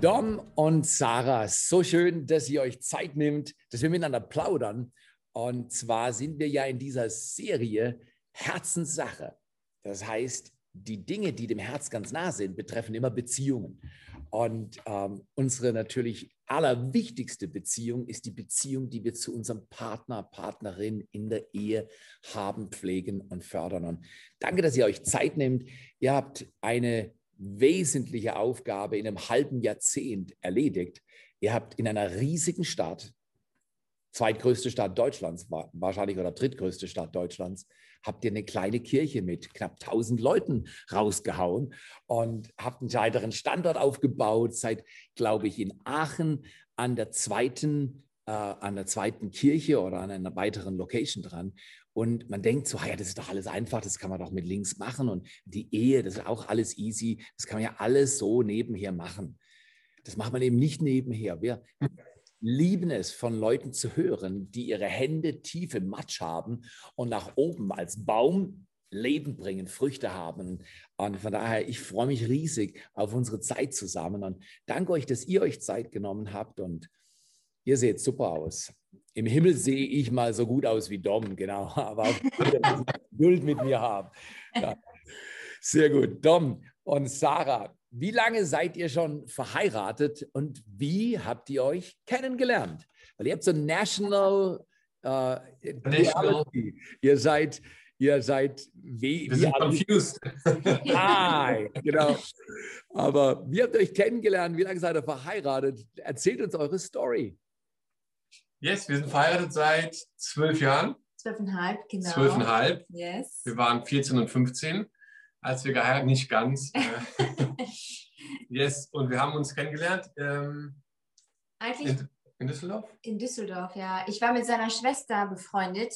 Dom und Sarah, so schön, dass ihr euch Zeit nimmt, dass wir miteinander plaudern. Und zwar sind wir ja in dieser Serie Herzenssache. Das heißt, die Dinge, die dem Herz ganz nah sind, betreffen immer Beziehungen. Und ähm, unsere natürlich allerwichtigste Beziehung ist die Beziehung, die wir zu unserem Partner, Partnerin in der Ehe haben, pflegen und fördern. Und danke, dass ihr euch Zeit nehmt. Ihr habt eine wesentliche Aufgabe in einem halben Jahrzehnt erledigt. Ihr habt in einer riesigen Stadt, zweitgrößte Stadt Deutschlands, wa- wahrscheinlich oder drittgrößte Stadt Deutschlands, habt ihr eine kleine Kirche mit knapp 1000 Leuten rausgehauen und habt einen weiteren Standort aufgebaut, seid, glaube ich, in Aachen an der zweiten, äh, an der zweiten Kirche oder an einer weiteren Location dran. Und man denkt so, ja, das ist doch alles einfach, das kann man doch mit links machen. Und die Ehe, das ist auch alles easy, das kann man ja alles so nebenher machen. Das macht man eben nicht nebenher. Wir lieben es, von Leuten zu hören, die ihre Hände tief im Matsch haben und nach oben als Baum Leben bringen, Früchte haben. Und von daher, ich freue mich riesig auf unsere Zeit zusammen und danke euch, dass ihr euch Zeit genommen habt und ihr seht super aus. Im Himmel sehe ich mal so gut aus wie Dom, genau, aber Geduld mit mir haben. Ja. Sehr gut. Dom und Sarah, wie lange seid ihr schon verheiratet und wie habt ihr euch kennengelernt? Weil ihr habt so National, äh, Duality. Ihr seid, ihr seid wie, Wir sind confused. Ah, genau. Aber wie habt ihr euch kennengelernt? Wie lange seid ihr verheiratet? Erzählt uns eure Story. Yes, wir sind verheiratet seit zwölf Jahren. Zwölfeinhalb, genau. Zwölfeinhalb. Yes. Wir waren 14 und 15, als wir geheiratet, nicht ganz. Äh, yes, und wir haben uns kennengelernt ähm, Eigentlich in, in Düsseldorf. in Düsseldorf, ja. Ich war mit seiner Schwester befreundet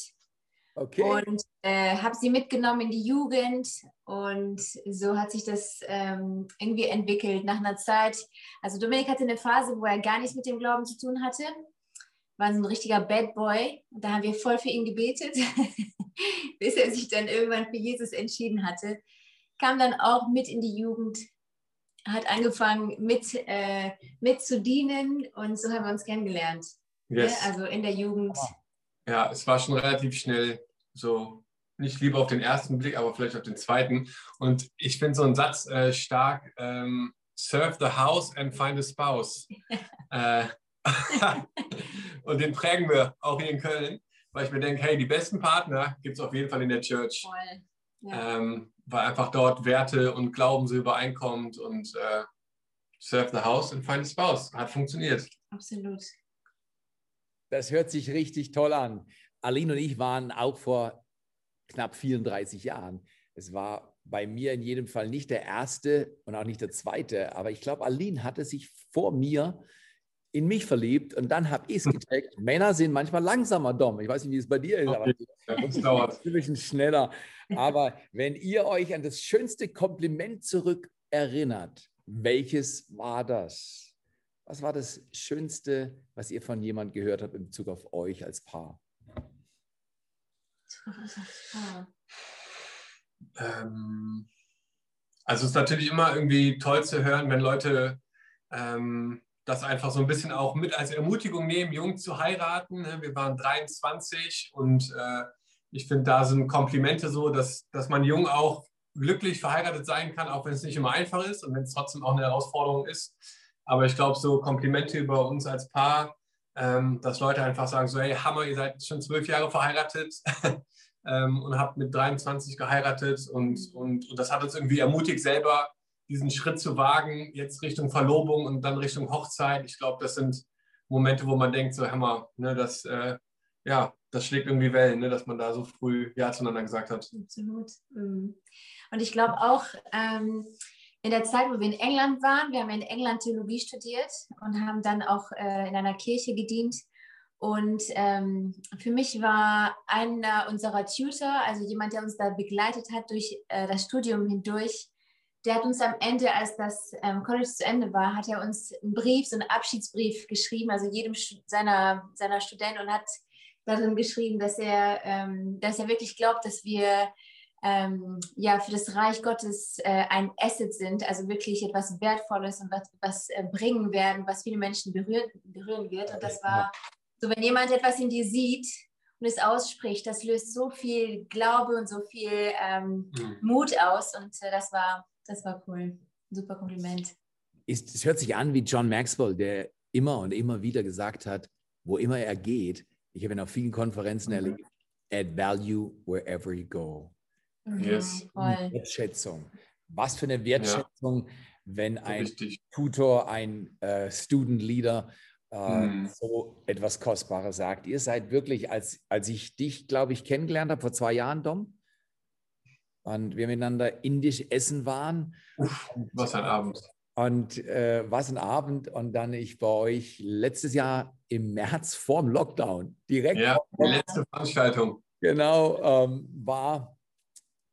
Okay. und äh, habe sie mitgenommen in die Jugend und so hat sich das ähm, irgendwie entwickelt nach einer Zeit. Also Dominik hatte eine Phase, wo er gar nichts mit dem Glauben zu tun hatte, war so ein richtiger Bad Boy und da haben wir voll für ihn gebetet, bis er sich dann irgendwann für Jesus entschieden hatte. Kam dann auch mit in die Jugend, hat angefangen mit, äh, mit zu dienen und so haben wir uns kennengelernt. ne? Yes. Also in der Jugend. Ja, es war schon relativ schnell so, nicht lieber auf den ersten Blick, aber vielleicht auf den zweiten. Und ich finde so einen Satz äh, stark, ähm, serve the house and find a spouse. äh, und den prägen wir auch hier in Köln, weil ich mir denke, hey, die besten Partner gibt es auf jeden Fall in der Church, Voll. Ja. ähm, weil einfach dort Werte und Glauben so übereinkommt und äh, serve the house and find a spouse. Hat funktioniert. Absolut. Das hört sich richtig toll an. Aline und ich waren auch vor knapp 34 Jahren. Es war bei mir in jedem Fall nicht der erste und auch nicht der zweite, aber ich glaube, Aline hatte sich vor mir in mich verliebt und dann habe ich es gecheckt. Männer sind manchmal langsamer, Dom. Ich weiß nicht, wie es bei dir ist, aber Ja, das dauert. ein bisschen schneller. Aber wenn ihr euch an das schönste Kompliment zurück erinnert, welches war das? Was war das Schönste, was ihr von jemand gehört habt in Bezug auf euch als Paar? Ähm, also es ist natürlich immer irgendwie toll zu hören, wenn Leute ähm, das einfach so ein bisschen auch mit als Ermutigung nehmen, jung zu heiraten. ne? Wir waren 23 und äh, ich finde, da sind Komplimente so, dass, dass man jung auch glücklich verheiratet sein kann, auch wenn es nicht immer einfach ist und wenn es trotzdem auch eine Herausforderung ist. Aber ich glaube, so Komplimente über uns als Paar, ähm, dass Leute einfach sagen, so hey, Hammer, ihr seid schon zwölf Jahre verheiratet. ähm, und habt mit 23 geheiratet und, und, und das hat uns irgendwie ermutigt, selber diesen Schritt zu wagen, jetzt Richtung Verlobung und dann Richtung Hochzeit. Ich glaube, das sind Momente, wo man denkt, so Hammer, ne, das, äh, ja, das schlägt irgendwie Wellen, ne, dass man da so früh Ja zueinander gesagt hat. Absolut. Mhm. Und ich glaube auch, ähm, in der Zeit, wo wir in England waren, wir haben in England Theologie studiert und haben dann auch äh, in einer Kirche gedient. Und ähm, für mich war einer unserer Tutor, also jemand, der uns da begleitet hat durch äh, das Studium hindurch, der hat uns am Ende, als das ähm, College zu Ende war, hat er uns einen Brief, so einen Abschiedsbrief geschrieben, also jedem seiner, seiner Studenten und hat darin geschrieben, dass er, ähm, dass er wirklich glaubt, dass wir ähm, ja für das Reich Gottes äh, ein Asset sind, also wirklich etwas Wertvolles und was, was äh, bringen werden, was viele Menschen berühren, berühren wird. Und das war so, wenn jemand etwas in dir sieht und es ausspricht, das löst so viel Glaube und so viel ähm, Mhm. Mut aus. Und äh, das war, das war cool. Super Kompliment. Ist, es hört sich an wie John Maxwell, der immer und immer wieder gesagt hat, wo immer er geht, ich habe ihn auf vielen Konferenzen Mhm. erlebt, add value wherever you go. Yes. Mhm, voll. Wertschätzung. Was für eine Wertschätzung, wenn ein Richtig. Tutor, ein äh, Student Leader äh, Mhm. so etwas Kostbares sagt. Ihr seid wirklich, als, als ich dich, glaube ich, kennengelernt habe, vor zwei Jahren, Dom, und wir miteinander indisch essen waren. Was ein Abend. Und äh, was ein Abend. Und dann ich bei euch letztes Jahr im März vorm Lockdown direkt Ja, die letzte Veranstaltung. Genau, ähm, war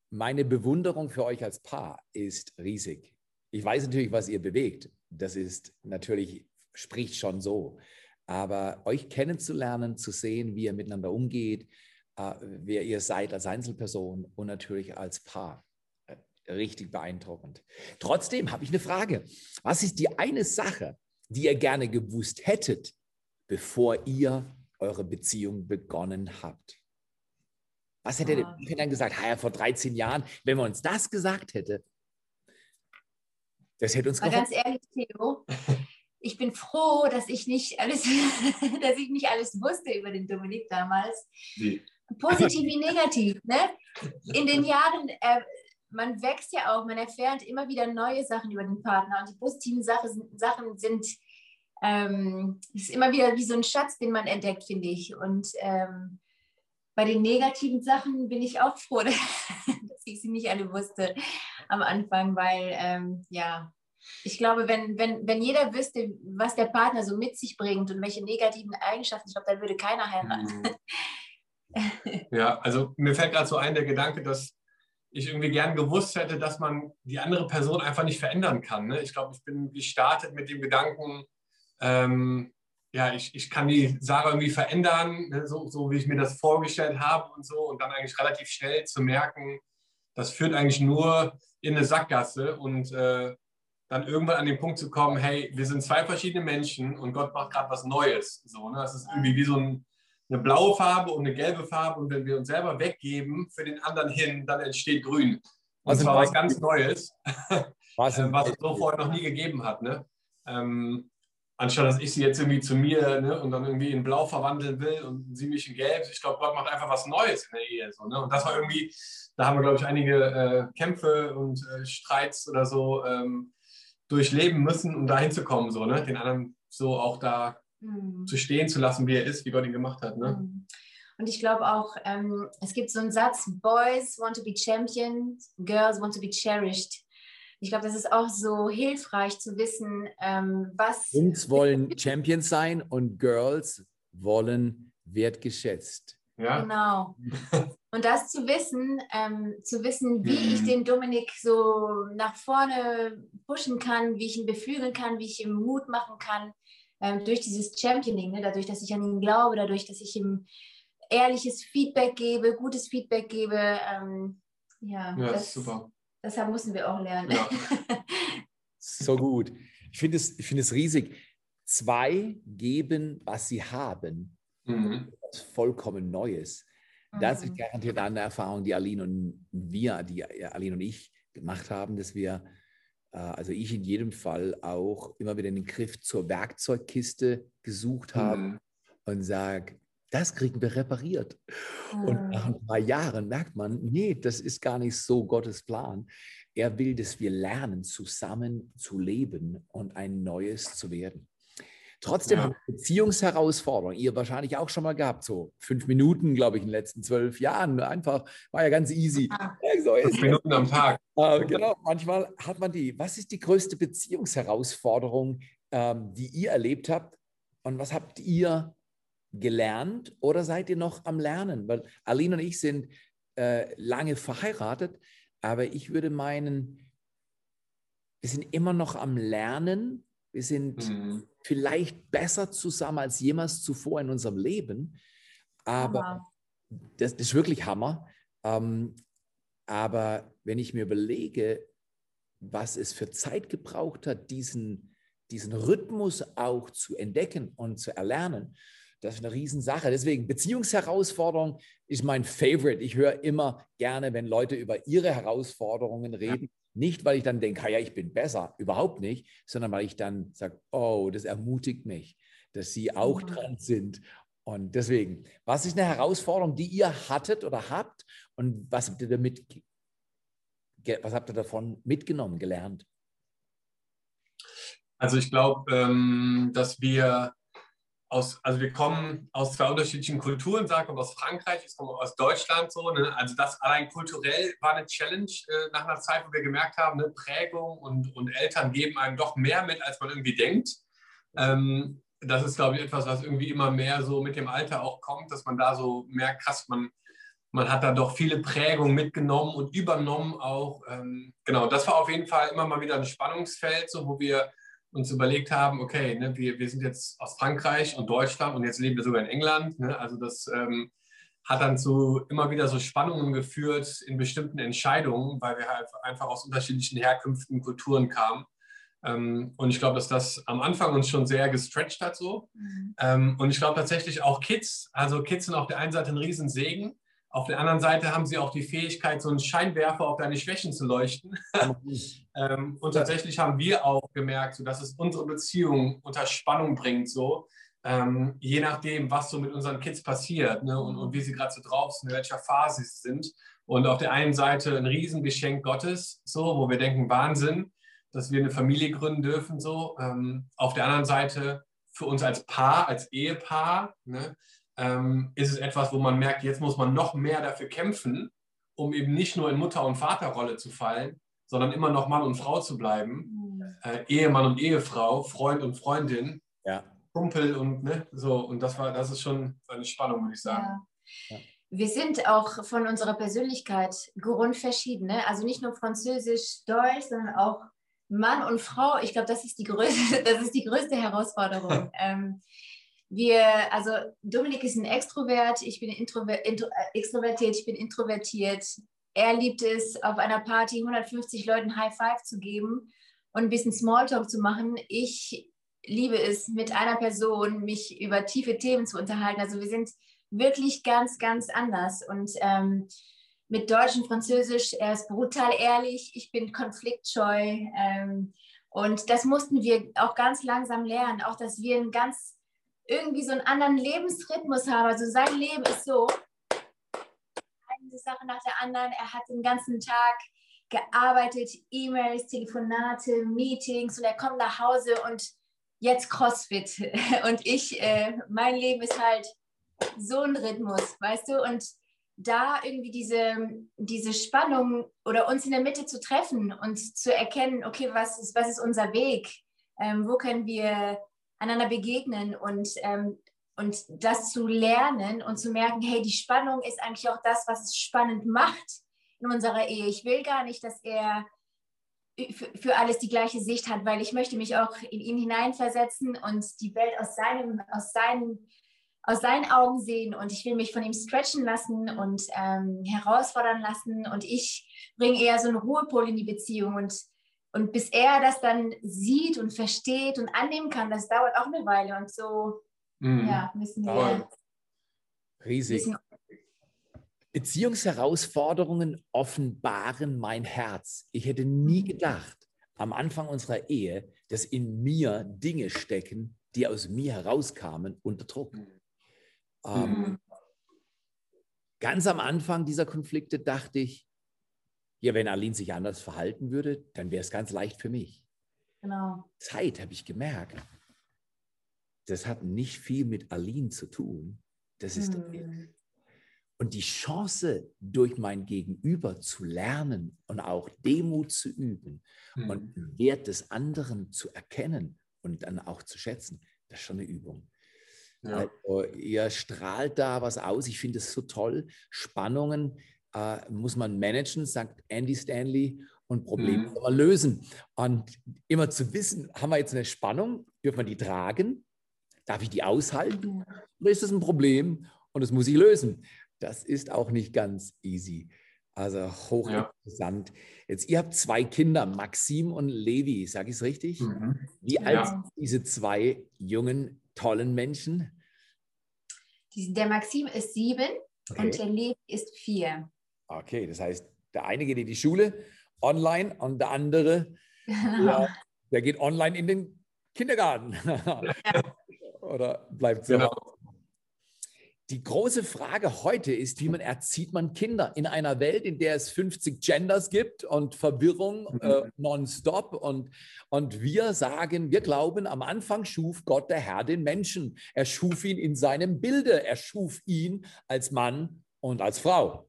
meine Bewunderung für euch als Paar ist riesig. Ich weiß natürlich, was ihr bewegt. Das ist natürlich, spricht schon so. Aber euch kennenzulernen, zu sehen, wie ihr miteinander umgeht, wer ihr seid als Einzelperson und natürlich als Paar. äh, Richtig beeindruckend. Trotzdem habe ich eine Frage. Was ist die eine Sache, die ihr gerne gewusst hättet, bevor ihr eure Beziehung begonnen habt? Was hätte Ah. der dann gesagt? Ha, ja, vor 13 Jahren, wenn man uns das gesagt hätte, das hätte uns geholfen. ganz ehrlich, Theo, ich bin froh, dass ich nicht alles, dass ich nicht alles wusste über den Dominik damals. Die, Positiv wie negativ. Ne? In den Jahren, äh, man wächst ja auch, man erfährt immer wieder neue Sachen über den Partner. Und die positiven Sache, Sachen sind ähm, ist immer wieder wie so ein Schatz, den man entdeckt, finde ich. Und ähm, bei den negativen Sachen bin ich auch froh, dass ich sie nicht alle wusste am Anfang, weil ähm, ja, ich glaube, wenn, wenn, wenn jeder wüsste, was der Partner so mit sich bringt und welche negativen Eigenschaften, ich glaube, dann würde keiner heiraten. Mhm. Ja, also mir fällt gerade so ein der Gedanke, dass ich irgendwie gern gewusst hätte, dass man die andere Person einfach nicht verändern kann. Ne? Ich glaube, ich bin gestartet mit dem Gedanken, ähm, ja, ich, ich kann die Sarah irgendwie verändern, ne? so, so wie ich mir das vorgestellt habe und so, und dann eigentlich relativ schnell zu merken, das führt eigentlich nur in eine Sackgasse und äh, dann irgendwann an den Punkt zu kommen, hey, wir sind zwei verschiedene Menschen und Gott macht gerade was Neues. So, ne? Das ist irgendwie wie so ein, eine blaue Farbe und eine gelbe Farbe und wenn wir uns selber weggeben für den anderen hin, dann entsteht grün. Und Also zwar was- ganz Neues, Was, äh, was es so vorher noch nie gegeben hat. Ne? Ähm, anstatt dass ich sie jetzt irgendwie zu mir ne, und dann irgendwie in Blau verwandeln will und sie mich in Gelb. Ich glaube, Gott macht einfach was Neues in der Ehe. So, ne? Und das war irgendwie, da haben wir, glaube ich, einige äh, Kämpfe und äh, Streits oder so ähm, durchleben müssen, um da hinzukommen, so, ne? den anderen so auch da Zu stehen zu lassen, wie er ist, wie Gott ihn gemacht hat. Ne? Mhm. Und ich glaube auch, ähm, es gibt so einen Satz, Boys want to be champions, Girls want to be cherished. Ich glaube, das ist auch so hilfreich zu wissen, ähm, was... Jungs wollen Champions sein und Girls wollen wertgeschätzt. Ja? Genau. Und das zu wissen, ähm, zu wissen, wie Mhm. ich den Dominik so nach vorne pushen kann, wie ich ihn beflügeln kann, wie ich ihm Mut machen kann, ähm, durch dieses Championing, ne? dadurch, dass ich an ihn glaube, dadurch, dass ich ihm ehrliches Feedback gebe, gutes Feedback gebe. Ähm, ja, ja, das, ist super. deshalb müssen wir auch lernen. Ja. So gut. Ich finde es, ich finde es riesig. Zwei geben, was sie haben. Mhm. Was vollkommen Neues. Das ist Mhm. garantiert eine Erfahrung, die Aline und wir, die Aline und ich gemacht haben, dass wir, also ich in jedem Fall auch immer wieder den Griff zur Werkzeugkiste gesucht habe Mhm. und sage, Das kriegen wir repariert. Und nach Ah. ein paar Jahren merkt man, nee, das ist gar nicht so Gottes Plan. Er will, dass wir lernen, zusammen zu leben und ein Neues zu werden. Trotzdem Ja. haben Beziehungsherausforderungen, ihr wahrscheinlich auch schon mal gehabt, so fünf Minuten, glaube ich, in den letzten zwölf Jahren. Einfach, war ja ganz easy. Ja, so Fünf. Minuten am Tag. Äh, genau, manchmal hat man die. Was ist die größte Beziehungsherausforderung, ähm, die ihr erlebt habt? Und was habt ihr gelernt oder seid ihr noch am Lernen? Weil Aline und ich sind äh, lange verheiratet, aber ich würde meinen, wir sind immer noch am Lernen. Wir sind Mhm. vielleicht besser zusammen als jemals zuvor in unserem Leben. Aber Hammer. das, das ist wirklich Hammer. Ähm, aber wenn ich mir überlege, was es für Zeit gebraucht hat, diesen, diesen Rhythmus auch zu entdecken und zu erlernen, das ist eine Riesensache. Deswegen, Beziehungsherausforderung ist mein Favorite. Ich höre immer gerne, wenn Leute über ihre Herausforderungen reden. Nicht, weil ich dann denke, "Ah ja, ich bin besser, überhaupt nicht, sondern weil ich dann sage, oh, das ermutigt mich, dass sie auch Mhm. dran sind. Und deswegen, was ist eine Herausforderung, die ihr hattet oder habt und was habt ihr damit, was habt ihr davon mitgenommen, gelernt? Also ich glaube, ähm, dass wir aus, also wir kommen aus zwei unterschiedlichen Kulturen, sag mal aus Frankreich, ich komme aus Deutschland so. Ne? Also das allein kulturell war eine Challenge äh, nach einer Zeit, wo wir gemerkt haben, ne? Prägung und, und Eltern geben einem doch mehr mit, als man irgendwie denkt. Ähm, das ist, glaube ich, etwas, was irgendwie immer mehr so mit dem Alter auch kommt, dass man da so merkt, krass, man, man hat da doch viele Prägungen mitgenommen und übernommen auch. Ähm, genau, das war auf jeden Fall immer mal wieder ein Spannungsfeld, so wo wir uns überlegt haben, okay, ne, wir, wir sind jetzt aus Frankreich und Deutschland und jetzt leben wir sogar in England. Ne, also das ähm, hat dann zu immer wieder so Spannungen geführt in bestimmten Entscheidungen, weil wir halt einfach aus unterschiedlichen Herkünften, Kulturen kamen. Ähm, und ich glaube, dass das am Anfang uns schon sehr gestretched hat so. Mhm. Ähm, und ich glaube tatsächlich auch Kids, also Kids sind auf der einen Seite ein Riesensegen, auf der anderen Seite haben sie auch die Fähigkeit, so einen Scheinwerfer auf deine Schwächen zu leuchten. Ähm, und tatsächlich haben wir auch gemerkt, so, dass es unsere Beziehung unter Spannung bringt, so ähm, je nachdem, was so mit unseren Kids passiert ne, und, und wie sie gerade so drauf sind, in welcher Phase sie sind. Und auf der einen Seite ein Riesengeschenk Gottes, so, wo wir denken, Wahnsinn, dass wir eine Familie gründen dürfen, so. Ähm, auf der anderen Seite für uns als Paar, als Ehepaar, ne, ähm, ist es etwas, wo man merkt, jetzt muss man noch mehr dafür kämpfen, um eben nicht nur in Mutter- und Vaterrolle zu fallen, sondern immer noch Mann und Frau zu bleiben, Mhm. äh, Ehemann und Ehefrau, Freund und Freundin, Ja. Kumpel und ne, so. Und das war, das ist schon eine Spannung, würde ich sagen. Ja. Ja. Wir sind auch von unserer Persönlichkeit grundverschieden. Ne? Also nicht nur Französisch, Deutsch, sondern auch Mann und Frau. Ich glaube, das ist die größte, das ist die größte Herausforderung. ähm, wir, also Dominik ist ein Extrovert, ich bin introver intro, äh, extrovertiert, ich bin introvertiert. Er liebt es, auf einer Party 150 Leuten High Five zu geben und ein bisschen Smalltalk zu machen. Ich liebe es, mit einer Person mich über tiefe Themen zu unterhalten. Also wir sind wirklich ganz, ganz anders. Und ähm, mit Deutsch und Französisch, er ist brutal ehrlich, ich bin konfliktscheu. Ähm, und das mussten wir auch ganz langsam lernen, auch dass wir einen ganz irgendwie so einen anderen Lebensrhythmus haben. Also sein Leben ist so, eine Sache nach der anderen. Er hat den ganzen Tag gearbeitet, E-Mails, Telefonate, Meetings und er kommt nach Hause und jetzt CrossFit. Und ich, äh, mein Leben ist halt so ein Rhythmus, weißt du? Und da irgendwie diese, diese Spannung oder uns in der Mitte zu treffen und zu erkennen, okay, was ist, was ist unser Weg? Ähm, wo können wir einander begegnen und, ähm, und das zu lernen und zu merken, hey, die Spannung ist eigentlich auch das, was es spannend macht in unserer Ehe. Ich will gar nicht, dass er für, für alles die gleiche Sicht hat, weil ich möchte mich auch in ihn hineinversetzen und die Welt aus, seinem, aus, seinen, aus seinen Augen sehen und ich will mich von ihm stretchen lassen und ähm, herausfordern lassen und ich bringe eher so einen Ruhepol in die Beziehung und, und bis er das dann sieht und versteht und annehmen kann, das dauert auch eine Weile und so Mhm. ja, müssen wir Voll. Riesig. müssen, Beziehungsherausforderungen offenbaren mein Herz. Ich hätte nie gedacht, am Anfang unserer Ehe, dass in mir Dinge stecken, die aus mir herauskamen unter Druck. Ähm, Mhm. Ganz am Anfang dieser Konflikte dachte ich, ja, wenn Aline sich anders verhalten würde, dann wäre es ganz leicht für mich. Genau. Zeit habe ich gemerkt, das hat nicht viel mit Aline zu tun. Das ist Mhm. und die Chance, durch mein Gegenüber zu lernen und auch Demut zu üben Mhm. und den Wert des anderen zu erkennen und dann auch zu schätzen, das ist schon eine Übung. Ja. Also, ihr strahlt da was aus. Ich finde es so toll. Spannungen äh, muss man managen, sagt Andy Stanley, und Probleme Mhm. lösen. Und immer zu wissen, haben wir jetzt eine Spannung, dürfen wir die tragen? Darf ich die aushalten? Ja. Oder ist das ein Problem und das muss ich lösen? Das ist auch nicht ganz easy. Also hochinteressant. Jetzt, ihr habt zwei Kinder, Maxim und Levi, sage ich es richtig? Mhm. Wie alt Ja. sind diese zwei jungen, tollen Menschen? Der Maxim ist sieben und Okay. der Levi ist vier. Okay, das heißt, der eine geht in die Schule online und der andere, ja, der geht online in den Kindergarten. Oder bleibt zu Genau. Die große Frage heute ist, wie man erzieht man Kinder in einer Welt, in der es 50 Genders gibt und Verwirrung Mhm. äh, nonstop. Und, und wir sagen, wir glauben, am Anfang schuf Gott der Herr den Menschen. Er schuf ihn in seinem Bilde. Er schuf ihn als Mann und als Frau.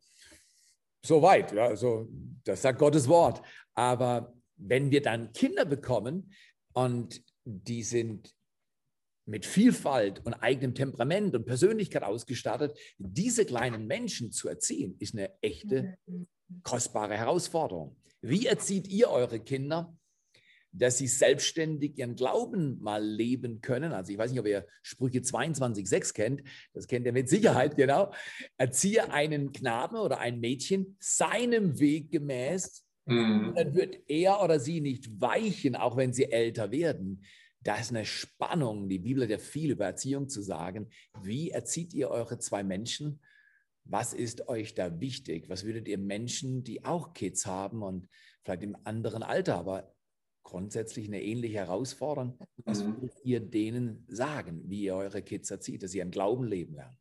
Soweit, ja, also das sagt Gottes Wort. Aber wenn wir dann Kinder bekommen und die sind mit Vielfalt und eigenem Temperament und Persönlichkeit ausgestattet, diese kleinen Menschen zu erziehen, ist eine echte, kostbare Herausforderung. Wie erzieht ihr eure Kinder, dass sie selbstständig ihren Glauben mal leben können? Also ich weiß nicht, ob ihr Sprüche 22,6 kennt, das kennt ihr mit Sicherheit, genau. Erziehe einen Knaben oder ein Mädchen seinem Weg gemäß, Mhm. dann wird er oder sie nicht weichen, auch wenn sie älter werden. Da ist eine Spannung. Die Bibel hat ja viel über Erziehung zu sagen. Wie erzieht ihr eure zwei Menschen? Was ist euch da wichtig? Was würdet ihr Menschen, die auch Kids haben und vielleicht im anderen Alter, aber grundsätzlich eine ähnliche Herausforderung, was Mhm. würdet ihr denen sagen, wie ihr eure Kids erzieht, dass sie ihren Glauben leben lernen?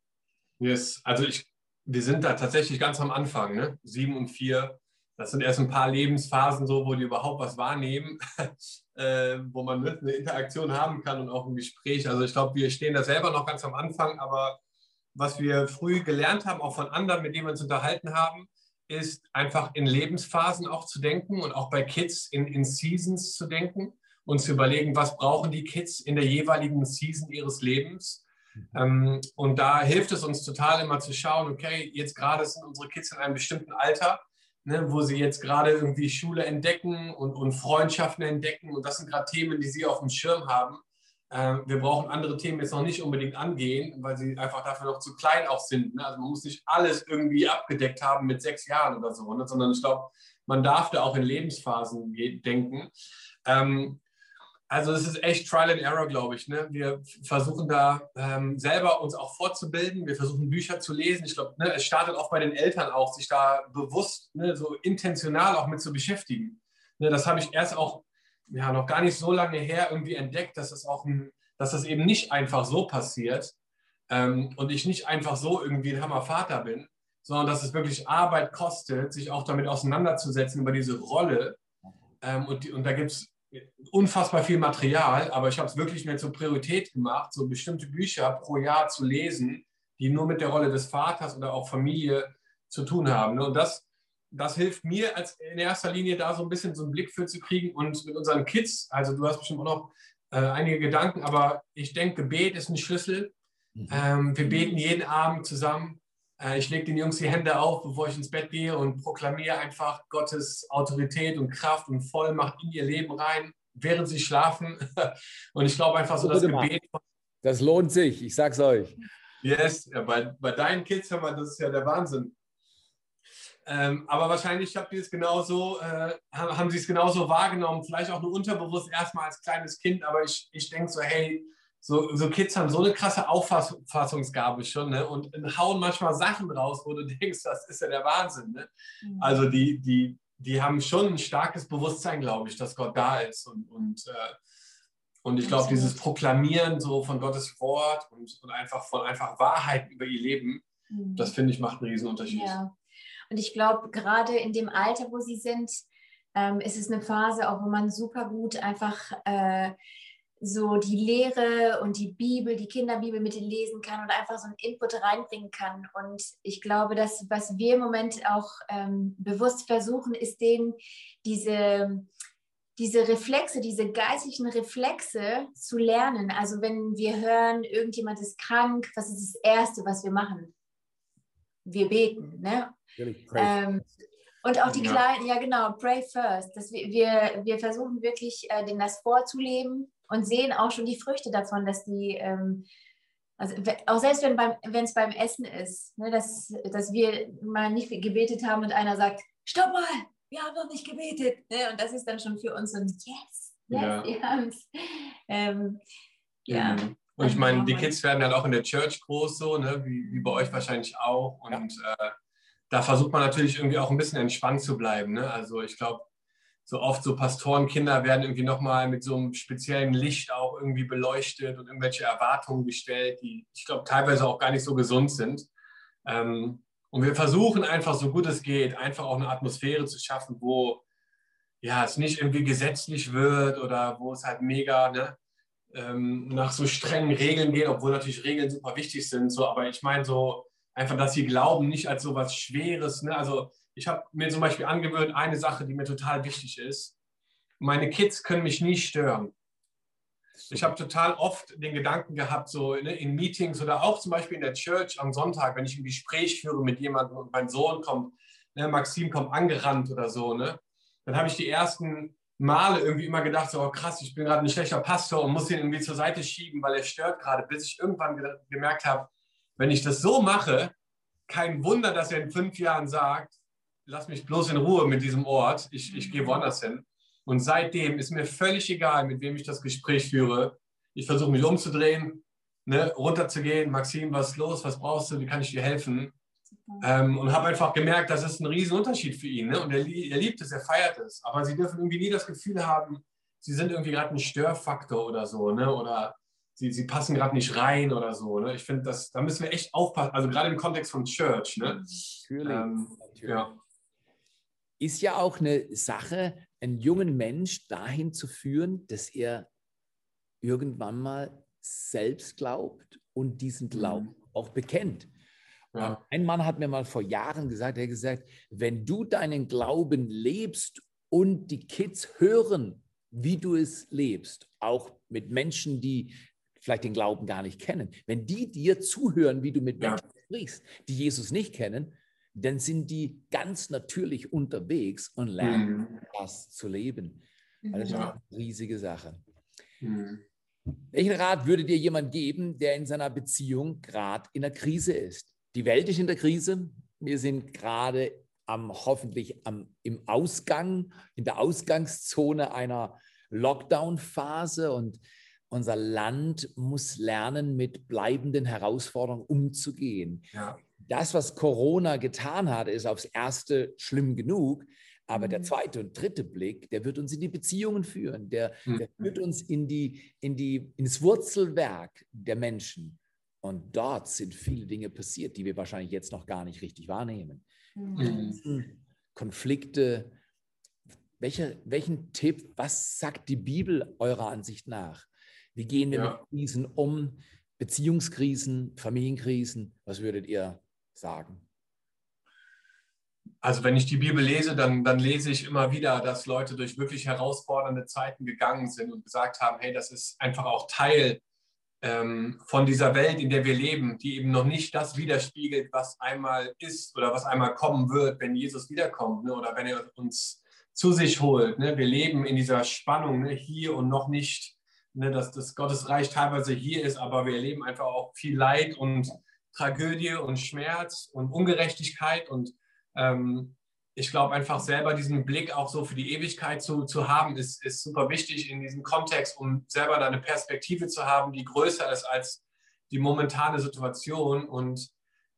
Yes. Also ich, wir sind da tatsächlich ganz am Anfang, ne? Sieben und vier. Das sind erst ein paar Lebensphasen so, wo die überhaupt was wahrnehmen, äh, wo man ne, eine Interaktion haben kann und auch ein Gespräch. Also ich glaube, wir stehen da selber noch ganz am Anfang, aber was wir früh gelernt haben, auch von anderen, mit denen wir uns unterhalten haben, ist einfach in Lebensphasen auch zu denken und auch bei Kids in, in Seasons zu denken und zu überlegen, was brauchen die Kids in der jeweiligen Season ihres Lebens. Ähm, und da hilft es uns total immer zu schauen, okay, jetzt gerade sind unsere Kids in einem bestimmten Alter, ne, wo sie jetzt gerade irgendwie Schule entdecken und, und Freundschaften entdecken. Und das sind gerade Themen, die sie auf dem Schirm haben. Ähm, wir brauchen andere Themen jetzt noch nicht unbedingt angehen, weil sie einfach dafür noch zu klein auch sind. Ne? Also man muss nicht alles irgendwie abgedeckt haben mit sechs Jahren oder so, ne? sondern ich glaube, man darf da auch in Lebensphasen denken. Ähm, also es ist echt Trial and Error, glaube ich. Ne? Wir versuchen da ähm, selber uns auch fortzubilden. Wir versuchen Bücher zu lesen. Ich glaube, es startet auch bei den Eltern auch, sich da bewusst, so intentional auch mit zu beschäftigen. Das habe ich erst auch ja, noch gar nicht so lange her irgendwie entdeckt, dass es auch ein, dass das eben nicht einfach so passiert ähm, und ich nicht einfach so irgendwie ein Hammervater bin, sondern dass es wirklich Arbeit kostet, sich auch damit auseinanderzusetzen über diese Rolle. Ähm, und, die, und da gibt es unfassbar viel Material, aber ich habe es wirklich mir zur Priorität gemacht, so bestimmte Bücher pro Jahr zu lesen, die nur mit der Rolle des Vaters oder auch Familie zu tun haben. ne? Und das, das hilft mir als in erster Linie da so ein bisschen so einen Blick für zu kriegen und mit unseren Kids, also du hast bestimmt auch noch äh, einige Gedanken, aber ich denke, Gebet ist ein Schlüssel. Mhm. Ähm, wir beten jeden Abend zusammen. Äh, ich lege den Jungs die Hände auf, bevor ich ins Bett gehe und proklamiere einfach Gottes Autorität und Kraft und Vollmacht in ihr Leben rein, während sie schlafen. und ich glaube einfach so, das. Gebet, Das lohnt sich, ich sag's euch. yes, ja, bei, bei deinen Kids, hör mal, das ist ja der Wahnsinn. Ähm, aber wahrscheinlich habt ihr es genauso, äh, haben sie es genauso wahrgenommen, vielleicht auch nur unterbewusst erstmal als kleines Kind, aber ich, ich denke so, hey, so, so Kids haben so eine krasse Auffassungsgabe schon ne? und hauen manchmal Sachen raus, wo du denkst, das ist ja der Wahnsinn. Ne? Also die, die, die haben schon ein starkes Bewusstsein, glaube ich, dass Gott da ist und, und, äh, Und ich glaube, dieses Proklamieren so von Gottes Wort und, und einfach von einfach Wahrheit über ihr Leben, Mhm. das finde ich macht einen Riesenunterschied. Ja. Und ich glaube, gerade in dem Alter, wo sie sind, ähm, ist es eine Phase, auch wo man super gut einfach äh, so die Lehre und die Bibel, die Kinderbibel mit lesen kann und einfach so einen Input reinbringen kann. Und ich glaube, dass was wir im Moment auch ähm, bewusst versuchen, ist denen diese diese Reflexe, diese geistlichen Reflexe zu lernen. Also wenn wir hören, irgendjemand ist krank, was ist das Erste, was wir machen? Wir beten, ne? Ähm, und auch die Ja. kleinen, ja genau, pray first. Dass wir, wir, wir versuchen wirklich, äh, denen das vorzuleben und sehen auch schon die Früchte davon, dass die, ähm, also auch selbst wenn beim, wenn es beim Essen ist, ne, dass, dass wir mal nicht gebetet haben und einer sagt, stopp mal, wir haben noch nicht gebetet. Ne? Und das ist dann schon für uns so ein Yes, yes, Ja. wir haben es. Ähm, ja. Mhm. Und ich meine, die Also- Kids werden dann auch in der Church groß, so, ne? wie, wie bei euch wahrscheinlich auch. Und äh, da versucht man natürlich irgendwie auch ein bisschen entspannt zu bleiben. Ne? Also ich glaube, so oft so Pastorenkinder werden irgendwie nochmal mit so einem speziellen Licht auch irgendwie beleuchtet und irgendwelche Erwartungen gestellt, die ich glaube teilweise auch gar nicht so gesund sind. Ähm, und wir versuchen einfach, so gut es geht, einfach auch eine Atmosphäre zu schaffen, wo ja, es nicht irgendwie gesetzlich wird oder wo es halt mega ne, ähm, nach so strengen Regeln geht, obwohl natürlich Regeln super wichtig sind. So, aber ich meine so einfach, dass sie glauben, nicht als so was Schweres. Ne? Also ich habe mir zum Beispiel angewöhnt, eine Sache, die mir total wichtig ist. Meine Kids können mich nie stören. Ich habe total oft den Gedanken gehabt, so ne, in Meetings oder auch zum Beispiel in der Church am Sonntag, wenn ich ein Gespräch führe mit jemandem und mein Sohn kommt, ne, Maxim kommt angerannt oder so, ne, dann habe ich die ersten Male irgendwie immer gedacht, so oh, krass, ich bin gerade ein schlechter Pastor und muss ihn irgendwie zur Seite schieben, weil er stört gerade, bis ich irgendwann ge gemerkt habe, wenn ich das so mache, kein Wunder, dass er in fünf Jahren sagt, lass mich bloß in Ruhe mit diesem Ort, ich, ich gehe woanders hin. Und seitdem ist mir völlig egal, mit wem ich das Gespräch führe. Ich versuche mich umzudrehen, ne, runterzugehen. Maxim, was ist los? Was brauchst du? Wie kann ich dir helfen? Ähm, und habe einfach gemerkt, das ist ein Riesenunterschied für ihn. Ne? Und er, er liebt es, er feiert es. Aber sie dürfen irgendwie nie das Gefühl haben, sie sind irgendwie gerade ein Störfaktor oder so. Ne? Oder sie, sie passen gerade nicht rein oder so. Ne? Ich finde, das- da müssen wir echt aufpassen. Also gerade im Kontext von Church. Ne? Natürlich. Ähm, natürlich. ja. Ist ja auch eine Sache, einen jungen Mensch dahin zu führen, dass er irgendwann mal selbst glaubt und diesen Glauben auch bekennt. Ja. Und Ein Mann hat mir mal vor Jahren gesagt, er hat gesagt, wenn du deinen Glauben lebst und die Kids hören, wie du es lebst, auch mit Menschen, die vielleicht den Glauben gar nicht kennen, wenn die dir zuhören, wie du mit Ja. Menschen sprichst, die Jesus nicht kennen, dann sind die ganz natürlich unterwegs und lernen Mhm. das zu leben. Mhm. Also das ist Ja. eine riesige Sache. Mhm. Welchen Rat würde dir jemand geben, der in seiner Beziehung gerade in der Krise ist? Die Welt ist in der Krise. Wir sind gerade am hoffentlich am, im Ausgang, in der Ausgangszone einer Lockdown-Phase und unser Land muss lernen, mit bleibenden Herausforderungen umzugehen. Ja. Das, was Corona getan hat, ist aufs erste schlimm genug. Aber der Mhm. zweite und dritte Blick, der wird uns in die Beziehungen führen. Der, der Mhm. führt uns in die, in die, ins Wurzelwerk der Menschen. Und dort sind viele Dinge passiert, die wir wahrscheinlich jetzt noch gar nicht richtig wahrnehmen. Mhm. Konflikte. Welche, welchen Tipp, was sagt die Bibel eurer Ansicht nach? Wie gehen wir Ja. mit Krisen um? Beziehungskrisen, Familienkrisen? Was würdet ihr sagen? Also wenn ich die Bibel lese, dann, dann lese ich immer wieder, dass Leute durch wirklich herausfordernde Zeiten gegangen sind und gesagt haben, hey, das ist einfach auch Teil ähm, von dieser Welt, in der wir leben, die eben noch nicht das widerspiegelt, was einmal ist oder was einmal kommen wird, wenn Jesus wiederkommt ne, oder wenn er uns zu sich holt. Ne. Wir leben in dieser Spannung, ne, hier und noch nicht, ne, dass das Gottesreich teilweise hier ist, aber wir erleben einfach auch viel Leid und Tragödie und Schmerz und Ungerechtigkeit und ähm, ich glaube einfach selber diesen Blick auch so für die Ewigkeit zu, zu haben, ist, ist super wichtig in diesem Kontext, um selber da eine Perspektive zu haben, die größer ist als die momentane Situation. Und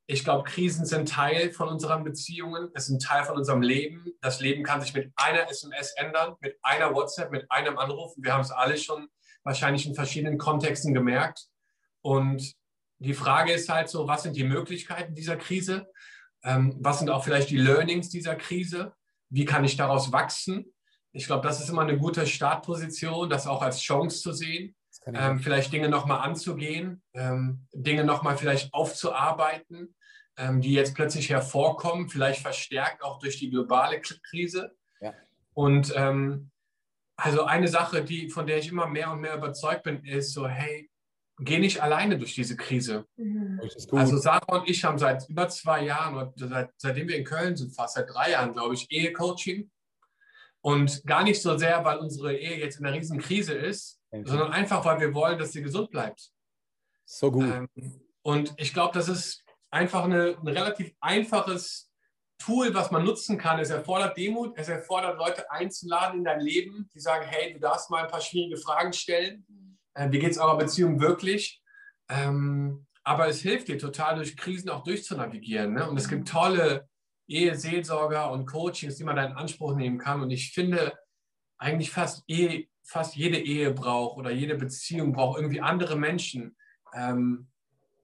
ich glaube, Krisen sind Teil von unseren Beziehungen, es sind Teil von unserem Leben. Das Leben kann sich mit einer SMS ändern, mit einer WhatsApp, mit einem Anruf. Wir haben es alle schon wahrscheinlich in verschiedenen Kontexten gemerkt. Und die Frage ist halt so, was sind die Möglichkeiten dieser Krise? Ähm, was sind auch vielleicht die Learnings dieser Krise? Wie kann ich daraus wachsen? Ich glaube, das ist immer eine gute Startposition, das auch als Chance zu sehen, ähm, vielleicht Dinge nochmal anzugehen, ähm, Dinge nochmal vielleicht aufzuarbeiten, ähm, die jetzt plötzlich hervorkommen, vielleicht verstärkt auch durch die globale Krise. Ja. Und ähm, also eine Sache, die, von der ich immer mehr und mehr überzeugt bin, ist so, hey, geh nicht alleine durch diese Krise. Mhm. Das ist gut. Also Sarah und ich haben seit über zwei Jahren, oder seit, seitdem wir in Köln sind, fast seit drei Jahren, glaube ich, Ehecoaching. Und gar nicht so sehr, weil unsere Ehe jetzt in einer riesen Krise ist, sondern einfach, weil wir wollen, dass sie gesund bleibt. so gut. Ähm, und ich glaube, das ist einfach eine, ein relativ einfaches Tool, was man nutzen kann. Es erfordert Demut, es erfordert Leute einzuladen in dein Leben, die sagen, hey, du darfst mal ein paar schwierige Fragen stellen. Äh, wie geht es eurer Beziehung wirklich? Ähm, aber es hilft dir total, durch Krisen auch durchzunavigieren. Ne? Und es gibt tolle Eheseelsorger und Coachings, die man da in Anspruch nehmen kann. Und ich finde, eigentlich fast, Ehe, fast jede Ehe braucht oder jede Beziehung braucht irgendwie andere Menschen. Ähm,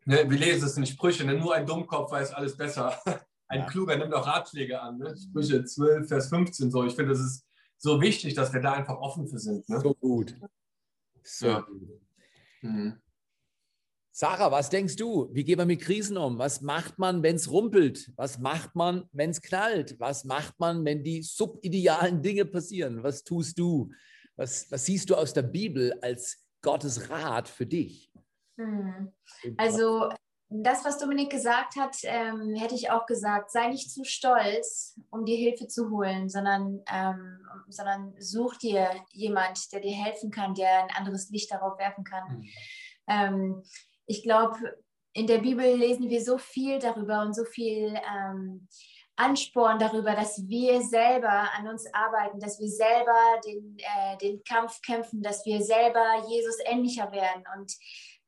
ne, wir lesen es in Sprüche, ne? nur ein Dummkopf weiß alles besser. Ein Ja. Kluger nimmt auch Ratschläge an. Ne? Sprüche 12, Vers 15 so. Ich finde, es ist so wichtig, dass wir da einfach offen für sind. Ne? So gut. So Ja. gut. Mhm. Sarah, was denkst du? Wie geht man mit Krisen um? Was macht man, wenn es rumpelt? Was macht man, wenn es knallt? Was macht man, wenn die subidealen Dinge passieren? Was tust du? Was, was siehst du aus der Bibel als Gottes Rat für dich? Mhm. Also das, was Dominik gesagt hat, ähm, hätte ich auch gesagt, sei nicht zu stolz, um dir Hilfe zu holen, sondern, ähm, sondern such dir jemand, der dir helfen kann, der ein anderes Licht darauf werfen kann. Mhm. Ähm, ich glaube, in der Bibel lesen wir so viel darüber und so viel ähm, Ansporn darüber, dass wir selber an uns arbeiten, dass wir selber den, äh, den Kampf kämpfen, dass wir selber Jesus ähnlicher werden. Und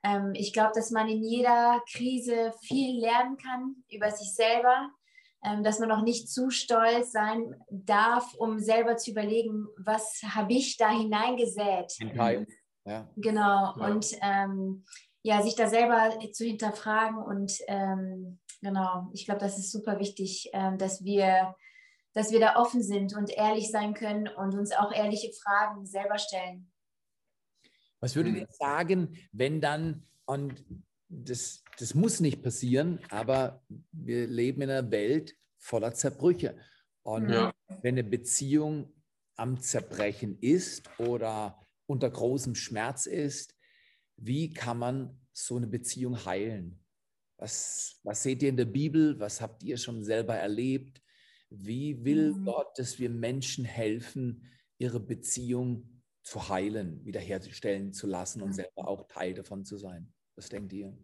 ähm, ich glaube, dass man in jeder Krise viel lernen kann über sich selber, ähm, dass man auch nicht zu stolz sein darf, um selber zu überlegen, was habe ich da hineingesät. Ein Keim. Ja. Genau, Ja. und ähm, ja, sich da selber zu hinterfragen und ähm, genau, ich glaube, das ist super wichtig, ähm, dass wir dass wir da offen sind und ehrlich sein können und uns auch ehrliche Fragen selber stellen. Was würdet Mhm. ihr sagen, wenn dann, und das, das muss nicht passieren, aber wir leben in einer Welt voller Zerbrüche. Und Ja. wenn eine Beziehung am Zerbrechen ist oder unter großem Schmerz ist, wie kann man so eine Beziehung heilen? Was, was seht ihr in der Bibel? Was habt ihr schon selber erlebt? Wie will Mhm. Gott, dass wir Menschen helfen, ihre Beziehung zu heilen, wiederherstellen zu lassen und selber auch Teil davon zu sein? Was denkt ihr?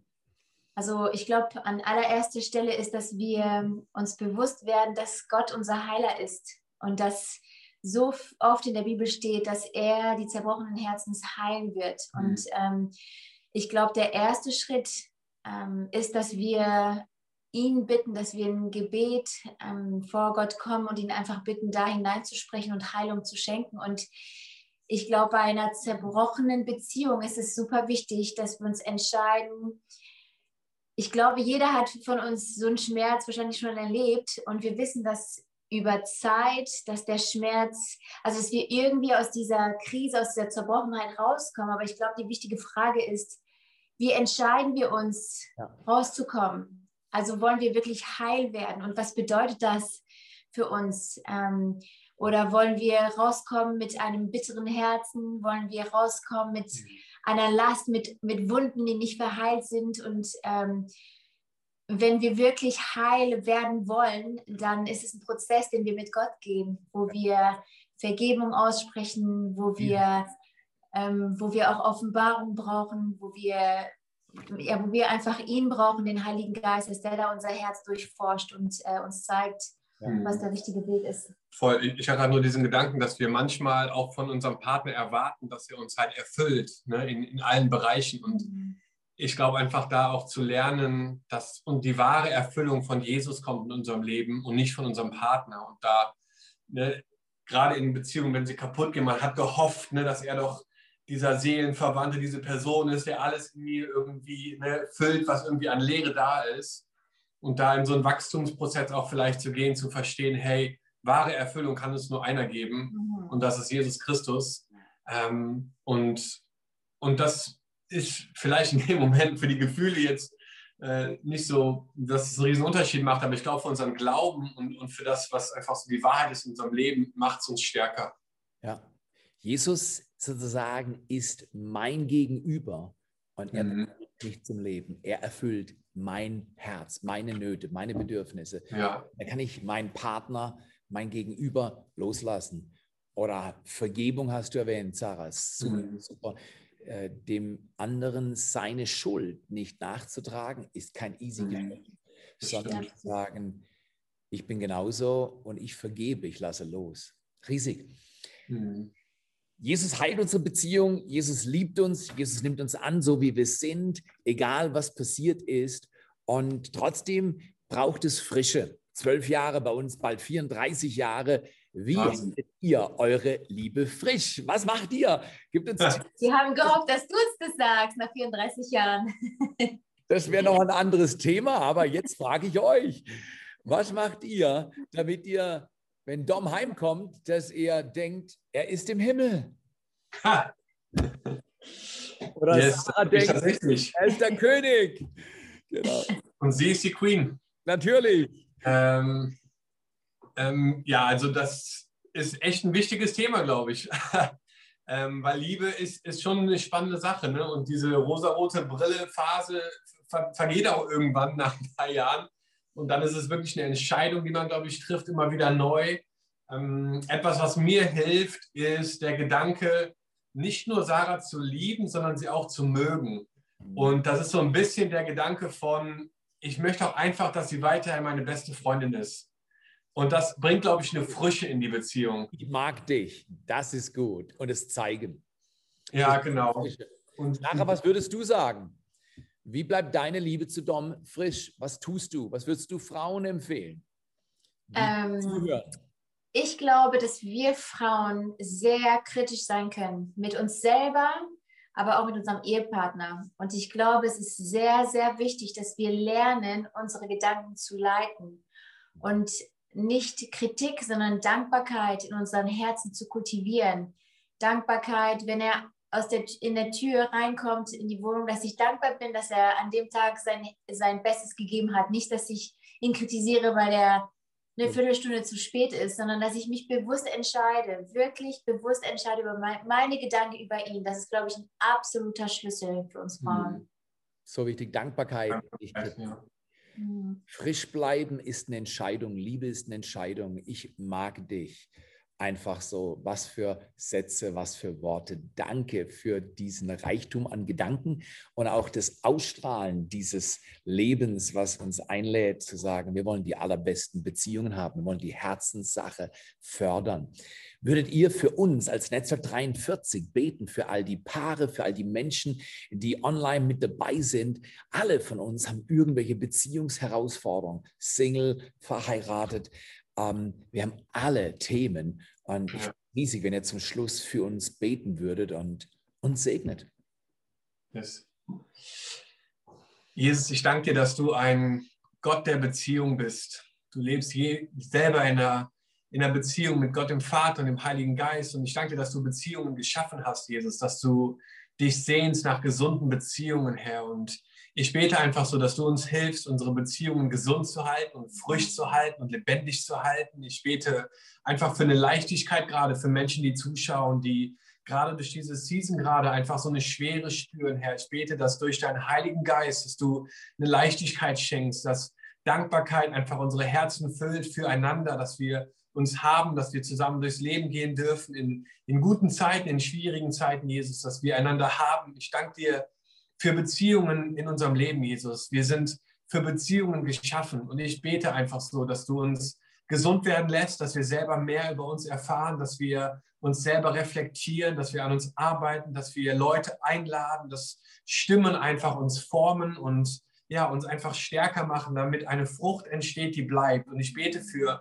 Also ich glaube, an allererster Stelle ist, dass wir uns bewusst werden, dass Gott unser Heiler ist und dass so oft in der Bibel steht, dass er die zerbrochenen Herzens heilen wird. Mhm. Und ähm, ich glaube, der erste Schritt ähm, ist, dass wir ihn bitten, dass wir im Gebet ähm, vor Gott kommen und ihn einfach bitten, da hineinzusprechen und Heilung zu schenken. Und ich glaube, bei einer zerbrochenen Beziehung ist es super wichtig, dass wir uns entscheiden, ich glaube, jeder hat von uns so einen Schmerz wahrscheinlich schon erlebt und wir wissen, dass über Zeit, dass der Schmerz, also dass wir irgendwie aus dieser Krise, aus dieser Zerbrochenheit rauskommen. Aber ich glaube, die wichtige Frage ist, wie entscheiden wir uns, Ja. rauszukommen? Also wollen wir wirklich heil werden? Und was bedeutet das für uns? Ähm, oder wollen wir rauskommen mit einem bitteren Herzen? Wollen wir rauskommen mit einer Last, mit, mit Wunden, die nicht verheilt sind? Und ähm, wenn wir wirklich heil werden wollen, dann ist es ein Prozess, den wir mit Gott gehen, wo wir Vergebung aussprechen, wo wir, ähm, wo wir auch Offenbarung brauchen, wo wir, ja, wo wir einfach ihn brauchen, den Heiligen Geist, dass der da unser Herz durchforscht und äh, uns zeigt, Mhm. was der richtige Weg ist. Voll. Ich hatte halt nur diesen Gedanken, dass wir manchmal auch von unserem Partner erwarten, dass er uns halt erfüllt ne, in, in allen Bereichen. Und ich glaube einfach da auch zu lernen, dass und die wahre Erfüllung von Jesus kommt in unserem Leben und nicht von unserem Partner. Und da, ne, gerade in Beziehungen, wenn sie kaputt gehen, man hat gehofft, ne, dass er doch dieser Seelenverwandte, diese Person ist, der alles in mir irgendwie ne, füllt, was irgendwie an Leere da ist. Und da in so einen Wachstumsprozess auch vielleicht zu gehen, zu verstehen, hey, wahre Erfüllung kann es nur einer geben Mhm. und das ist Jesus Christus. Ähm, und, und das ist vielleicht in dem Moment für die Gefühle jetzt äh, nicht so, dass es einen riesen Unterschied macht, aber ich glaube, für unseren Glauben und, und für das, was einfach so die Wahrheit ist in unserem Leben, macht es uns stärker. Ja. Jesus sozusagen ist mein Gegenüber und er Mhm. Mich zum Leben. Er erfüllt mein Herz, meine Nöte, meine Bedürfnisse. Ja, Da kann ich meinen Partner, mein Gegenüber loslassen. Oder Vergebung hast du erwähnt, Sarah. Su- Mhm. Super. Äh, dem anderen seine Schuld nicht nachzutragen, ist kein easy Mhm. Das sondern zu sagen, ich bin genauso und ich vergebe, ich lasse los. Riesig. Mhm. Jesus heilt unsere Beziehung, Jesus liebt uns, Jesus nimmt uns an, so wie wir sind, egal was passiert ist. Und trotzdem braucht es Frische. Zwölf Jahre bei uns, bald 34 Jahre. Wie haltet ihr eure Liebe frisch? Was macht ihr? Gibt uns. Sie haben gehofft, dass du uns das sagst nach 34 Jahren. Das wäre noch ein anderes Thema, aber jetzt frage ich euch, was macht ihr, damit ihr, wenn Dom heimkommt, dass er denkt, er ist im Himmel? Ha, Oder yes, Sarah ich denkt, tatsächlich. er ist der König. Genau. Und sie ist die Queen. Natürlich. Ähm, ähm, ja, also das ist echt ein wichtiges Thema, glaube ich. ähm, weil Liebe ist, ist schon eine spannende Sache. Ne? Und diese rosarote Brille-Phase ver vergeht auch irgendwann nach ein paar Jahren. Und dann ist es wirklich eine Entscheidung, die man, glaube ich, trifft, immer wieder neu. Ähm, etwas, was mir hilft, ist der Gedanke, nicht nur Sarah zu lieben, sondern sie auch zu mögen. Und das ist so ein bisschen der Gedanke von, ich möchte auch einfach, dass sie weiterhin meine beste Freundin ist. Und das bringt, glaube ich, eine Frische in die Beziehung. Ich mag dich. Das ist gut. Und es zeigen. Ja, genau. Und Lara, was würdest du sagen? Wie bleibt deine Liebe zu Dom frisch? Was tust du? Was würdest du Frauen empfehlen? Ähm. Ich glaube, dass wir Frauen sehr kritisch sein können mit uns selber, aber auch mit unserem Ehepartner. Und ich glaube, es ist sehr, sehr wichtig, dass wir lernen, unsere Gedanken zu leiten und nicht Kritik, sondern Dankbarkeit in unseren Herzen zu kultivieren. Dankbarkeit, wenn er aus der, in der Tür reinkommt in die Wohnung, dass ich dankbar bin, dass er an dem Tag sein, sein Bestes gegeben hat. Nicht, dass ich ihn kritisiere, weil er eine Viertelstunde zu spät ist, sondern dass ich mich bewusst entscheide, wirklich bewusst entscheide über mein, meine Gedanken über ihn. Das ist, glaube ich, ein absoluter Schlüssel für uns Frauen. So wichtig. Dankbarkeit. ja. Mhm. Frisch bleiben ist eine Entscheidung. Liebe ist eine Entscheidung. Ich mag dich. Einfach so, was für Sätze, was für Worte. Danke für diesen Reichtum an Gedanken und auch das Ausstrahlen dieses Lebens, was uns einlädt zu sagen, wir wollen die allerbesten Beziehungen haben, wir wollen die Herzenssache fördern. Würdet ihr für uns als Netzwerk 43 beten, für all die Paare, für all die Menschen, die online mit dabei sind? Alle von uns haben irgendwelche Beziehungsherausforderungen, Single, verheiratet. Ähm, wir haben alle Themen und ich finde riesig, wenn ihr zum Schluss für uns beten würdet und uns segnet. Yes. Jesus, ich danke dir, dass du ein Gott der Beziehung bist. Du lebst je, selber in einer, in einer Beziehung mit Gott dem Vater und dem Heiligen Geist. Und ich danke dir, dass du Beziehungen geschaffen hast, Jesus, dass du dich sehnst nach gesunden Beziehungen, Herr. Und ich bete einfach so, dass du uns hilfst, unsere Beziehungen gesund zu halten und frisch zu halten und lebendig zu halten. Ich bete einfach für eine Leichtigkeit gerade für Menschen, die zuschauen, die gerade durch diese Season gerade einfach so eine Schwere spüren, Herr. Ich bete, dass durch deinen Heiligen Geist, dass du eine Leichtigkeit schenkst, dass Dankbarkeit einfach unsere Herzen füllt füreinander, dass wir uns haben, dass wir zusammen durchs Leben gehen dürfen, in, in guten Zeiten, in schwierigen Zeiten, Jesus, dass wir einander haben. Ich danke dir für Beziehungen in unserem Leben, Jesus. Wir sind für Beziehungen geschaffen und ich bete einfach so, dass du uns gesund werden lässt, dass wir selber mehr über uns erfahren, dass wir uns selber reflektieren, dass wir an uns arbeiten, dass wir Leute einladen, dass Stimmen einfach uns formen und ja, uns einfach stärker machen, damit eine Frucht entsteht, die bleibt. Und ich bete für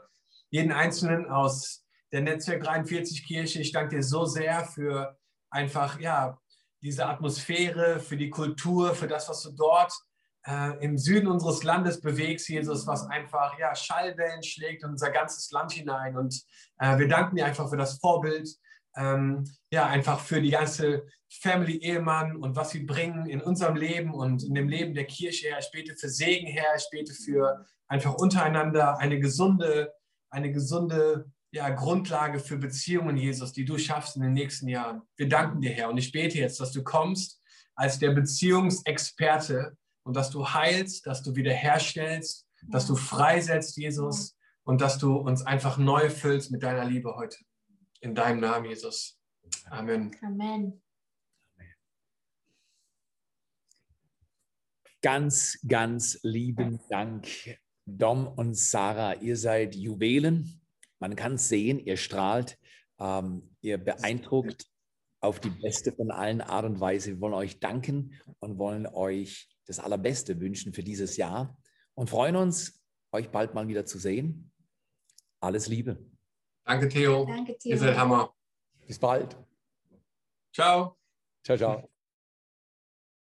jeden Einzelnen aus der Netzwerk 43 Kirche. Ich danke dir so sehr für einfach, ja, diese Atmosphäre, für die Kultur, für das, was du dort äh, im Süden unseres Landes bewegst, Jesus, was einfach ja, Schallwellen schlägt in unser ganzes Land hinein. Und äh, wir danken dir einfach für das Vorbild, ähm, ja, einfach für die ganze Family Ehemann und was sie bringen in unserem Leben und in dem Leben der Kirche, Herr. Ich bete für Segen, Herr. Ich bete für einfach untereinander eine gesunde, eine gesunde ja, Grundlage für Beziehungen, Jesus, die du schaffst in den nächsten Jahren. Wir danken dir, Herr. Und ich bete jetzt, dass du kommst als der Beziehungsexperte und dass du heilst, dass du wiederherstellst, dass du freisetzt, Jesus, und dass du uns einfach neu füllst mit deiner Liebe heute. In deinem Namen, Jesus. Amen. Amen. Ganz, ganz lieben Dank, Dom und Sarah. Ihr seid Juwelen. Man kann es sehen, ihr strahlt, ähm, ihr beeindruckt auf die beste von allen Art und Weise. Wir wollen euch danken und wollen euch das Allerbeste wünschen für dieses Jahr und freuen uns, euch bald mal wieder zu sehen. Alles Liebe. Danke, Theo. Danke, Ihr seid Theo. Hammer. Bis bald. Ciao. Ciao, ciao.